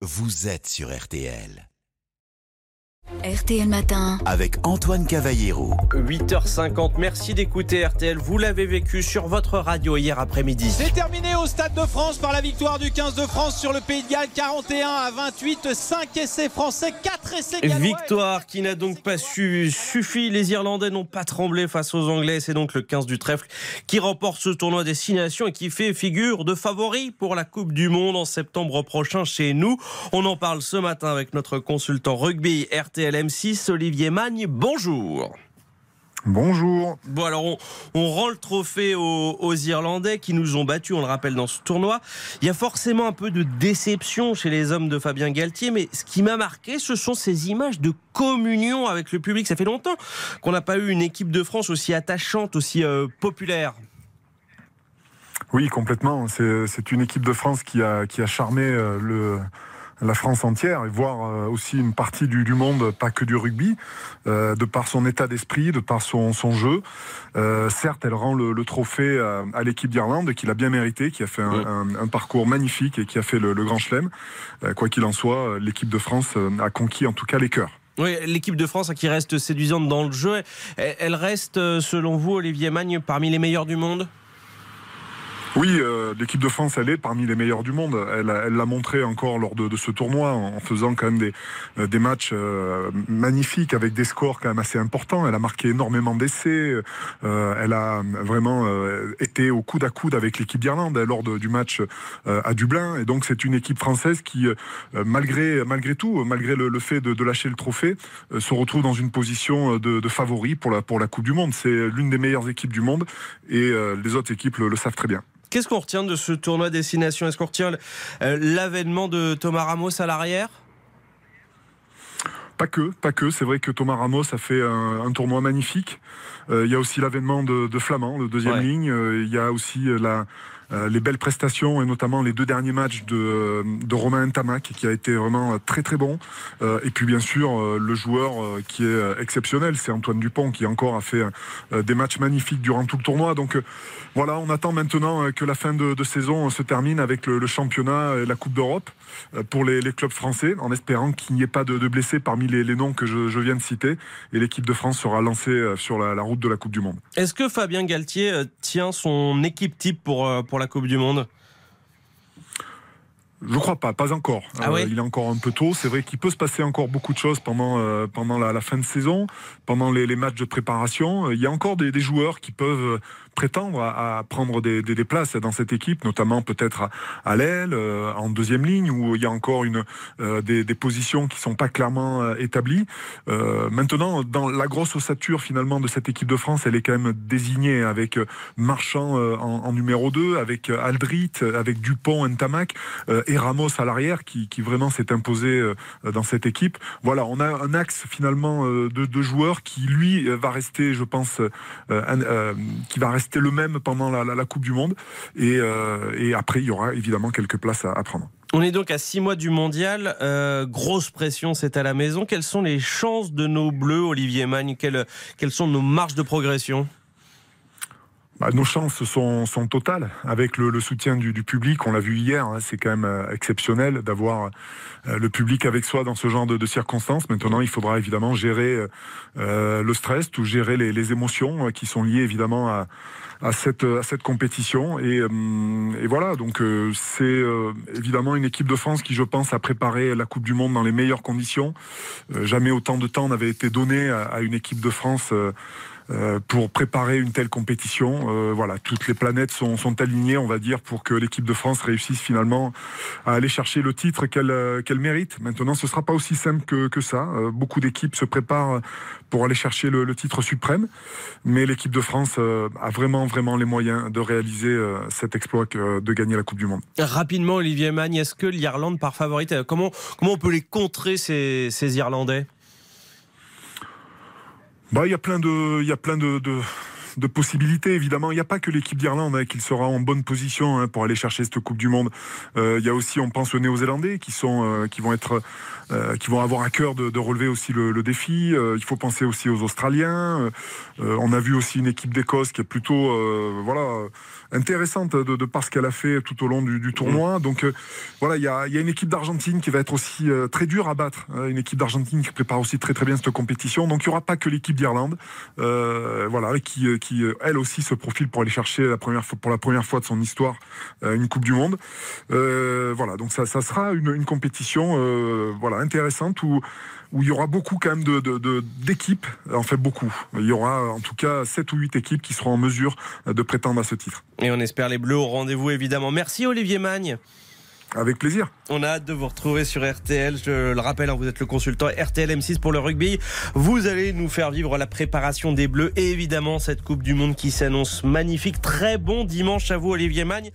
vous êtes sur RTL. RTL Matin. Avec Antoine Cavallero. 8h50, merci d'écouter RTL. Vous l'avez vécu sur votre radio hier après-midi. C'est terminé au Stade de France par la victoire du 15 de France sur le Pays de Galles, 41 à 28, 5 essais français, 4 essais gallois. Victoire qui n'a donc pas su, suffi. Les Irlandais n'ont pas tremblé face aux Anglais. C'est donc le 15 du trèfle qui remporte ce tournoi destination et qui fait figure de favori pour la Coupe du Monde en septembre prochain chez nous. On en parle ce matin avec notre consultant rugby RTL. M6, Olivier Magne. Bonjour. Bonjour. Bon, alors on, on rend le trophée aux, aux, Irlandais qui nous ont battus, on le rappelle, dans ce tournoi. Il y a forcément un peu de déception chez les hommes de Fabien Galtier, mais ce qui m'a marqué, ce sont ces images de communion avec le public. Ça fait longtemps qu'on n'a pas eu une équipe de France aussi attachante, aussi euh, populaire. Oui, complètement. C'est une équipe de France qui a, qui a charmé euh, le la France entière et voir euh, aussi une partie du, du monde, pas que du rugby, euh, de par son état d'esprit, de par son, son jeu. Euh, certes, elle rend le, le trophée à, à l'équipe d'Irlande, qui l'a bien mérité, qui a fait un, Oui. un, un parcours magnifique et qui a fait le, le Grand Chelem. Euh, quoi qu'il en soit, l'équipe de France a conquis en tout cas les cœurs. Oui, l'équipe de France hein, qui reste séduisante dans le jeu, elle reste, selon vous, Olivier Magne, parmi les meilleurs du monde? Oui, euh, l'équipe de France, elle est parmi les meilleures du monde. Elle l'a montré encore lors de, ce tournoi en, faisant quand même des, euh, matchs euh, magnifiques avec des scores quand même assez importants. Elle a marqué énormément d'essais. Elle a vraiment au coude à coude avec l'équipe d'Irlande lors du match euh, à Dublin. Et donc c'est une équipe française qui, euh, malgré malgré tout, malgré le, fait de, lâcher le trophée, euh, se retrouve dans une position de, favori pour la Coupe du Monde. C'est l'une des meilleures équipes du monde et les autres équipes le- le savent très bien. Qu'est-ce qu'on retient de ce tournoi destination Est-ce qu'on retient l'avènement de Thomas Ramos à l'arrière? Pas que, pas que. C'est vrai que Thomas Ramos a fait un, un tournoi magnifique. Euh, il y a aussi l'avènement de, de Flamand, le deuxième Ouais. ligne. Euh, il y a aussi euh, la, euh, les belles prestations et notamment les deux derniers matchs de, de Romain Ntamak qui a été vraiment euh, très très bon. Euh, et puis bien sûr le joueur qui est exceptionnel, c'est Antoine Dupont qui encore a fait des matchs magnifiques durant tout le tournoi. Donc voilà, on attend maintenant que la fin de, saison se termine avec le, championnat et la Coupe d'Europe pour les, clubs français, en espérant qu'il n'y ait pas de, blessés parmi les, noms que je, viens de citer. Et l'équipe de France sera lancée sur la, route de la Coupe du Monde. Est-ce que Fabien Galtier tient son équipe type pour, euh, pour la Coupe du Monde Je crois pas, pas encore. Euh, Ah ouais il est encore un peu tôt. C'est vrai qu'il peut se passer encore beaucoup de choses pendant euh, pendant la, la fin de saison, pendant les, les matchs de préparation. Euh, Il y a encore des, des joueurs qui peuvent euh, prétendre à, à prendre des, des, des places dans cette équipe, notamment peut-être à, à l'aile, euh, en deuxième ligne, où il y a encore une euh, des, des positions qui sont pas clairement euh, établies. Euh, maintenant, dans la grosse ossature finalement de cette équipe de France, elle est quand même désignée avec euh, Marchand en, en numéro 2, avec Aldrit, avec Dupont, Ntamak et Ramos à l'arrière qui, qui vraiment s'est imposé dans cette équipe. Voilà, on a un axe finalement de, de joueurs qui lui va rester, je pense, un- qui va rester le même pendant la, la- Coupe du Monde. Et, euh, et après, il y aura évidemment quelques places à, à prendre. On est donc à six mois du mondial. Euh, grosse pression, c'est à la maison. Quelles sont les chances de nos bleus, Olivier Magne? Quelles, quelles sont nos marges de progression? Bah, nos chances sont, sont totales avec le, le soutien du, du public. On l'a vu hier, hein, c'est quand même euh, exceptionnel d'avoir euh, le public avec soi dans ce genre de, de circonstances. Maintenant, il faudra évidemment gérer euh, euh, le stress, ou gérer les, les émotions euh, qui sont liées évidemment à, à cette à cette compétition. Et, et voilà, donc c'est évidemment une équipe de France qui, je pense, a préparé la Coupe du Monde dans les meilleures conditions. Jamais autant de temps n'avait été donné à, à une équipe de France. Euh, pour préparer une telle compétition. Euh, voilà, toutes les planètes sont, alignées, on va dire, pour que l'équipe de France réussisse finalement à aller chercher le titre qu'elle euh, mérite. Maintenant, ce sera pas aussi simple que, que ça. Beaucoup d'équipes se préparent pour aller chercher le, titre suprême, mais l'équipe de France a vraiment, vraiment les moyens de réaliser cet exploit de gagner la Coupe du Monde. Rapidement, Olivier Magne, est-ce que l'Irlande part favorite? Comment, comment on peut les contrer, ces, ces Irlandais? Bah, il y a plein de, il y a plein de, de, de possibilités. Évidemment, il n'y a pas que l'équipe d'Irlande hein, qui sera en bonne position hein, pour aller chercher cette Coupe du Monde. Euh, il y a aussi, on pense aux Néo-Zélandais qui sont, euh, qui vont être, euh, qui vont avoir à cœur de, de relever aussi le, le défi. Il faut penser aussi aux Australiens. On a vu aussi une équipe d'Écosse qui est plutôt, voilà, intéressante de, de par ce qu'elle a fait tout au long du, du tournoi. Donc euh, voilà, il y a, il y a une équipe d'Argentine qui va être aussi très dure à battre. hein, une équipe d'Argentine qui prépare aussi très très bien cette compétition. Donc il n'y aura pas que l'équipe d'Irlande, voilà, qui, euh, qui euh, elle aussi se profile pour aller chercher la première fois, pour la première fois de son histoire euh, une Coupe du Monde. Euh, voilà, donc ça, sera une, compétition voilà intéressante où où il y aura beaucoup quand même de- d'équipes, en fait beaucoup. Il y aura en tout cas 7 ou 8 équipes qui seront en mesure de prétendre à ce titre. Et on espère les Bleus au rendez-vous évidemment. Merci Olivier Magne. Avec plaisir. On a hâte de vous retrouver sur RTL. Je le rappelle, hein, vous êtes le consultant RTL M6 pour le rugby. Vous allez nous faire vivre la préparation des Bleus et évidemment cette Coupe du Monde qui s'annonce magnifique. Très bon dimanche à vous Olivier Magne.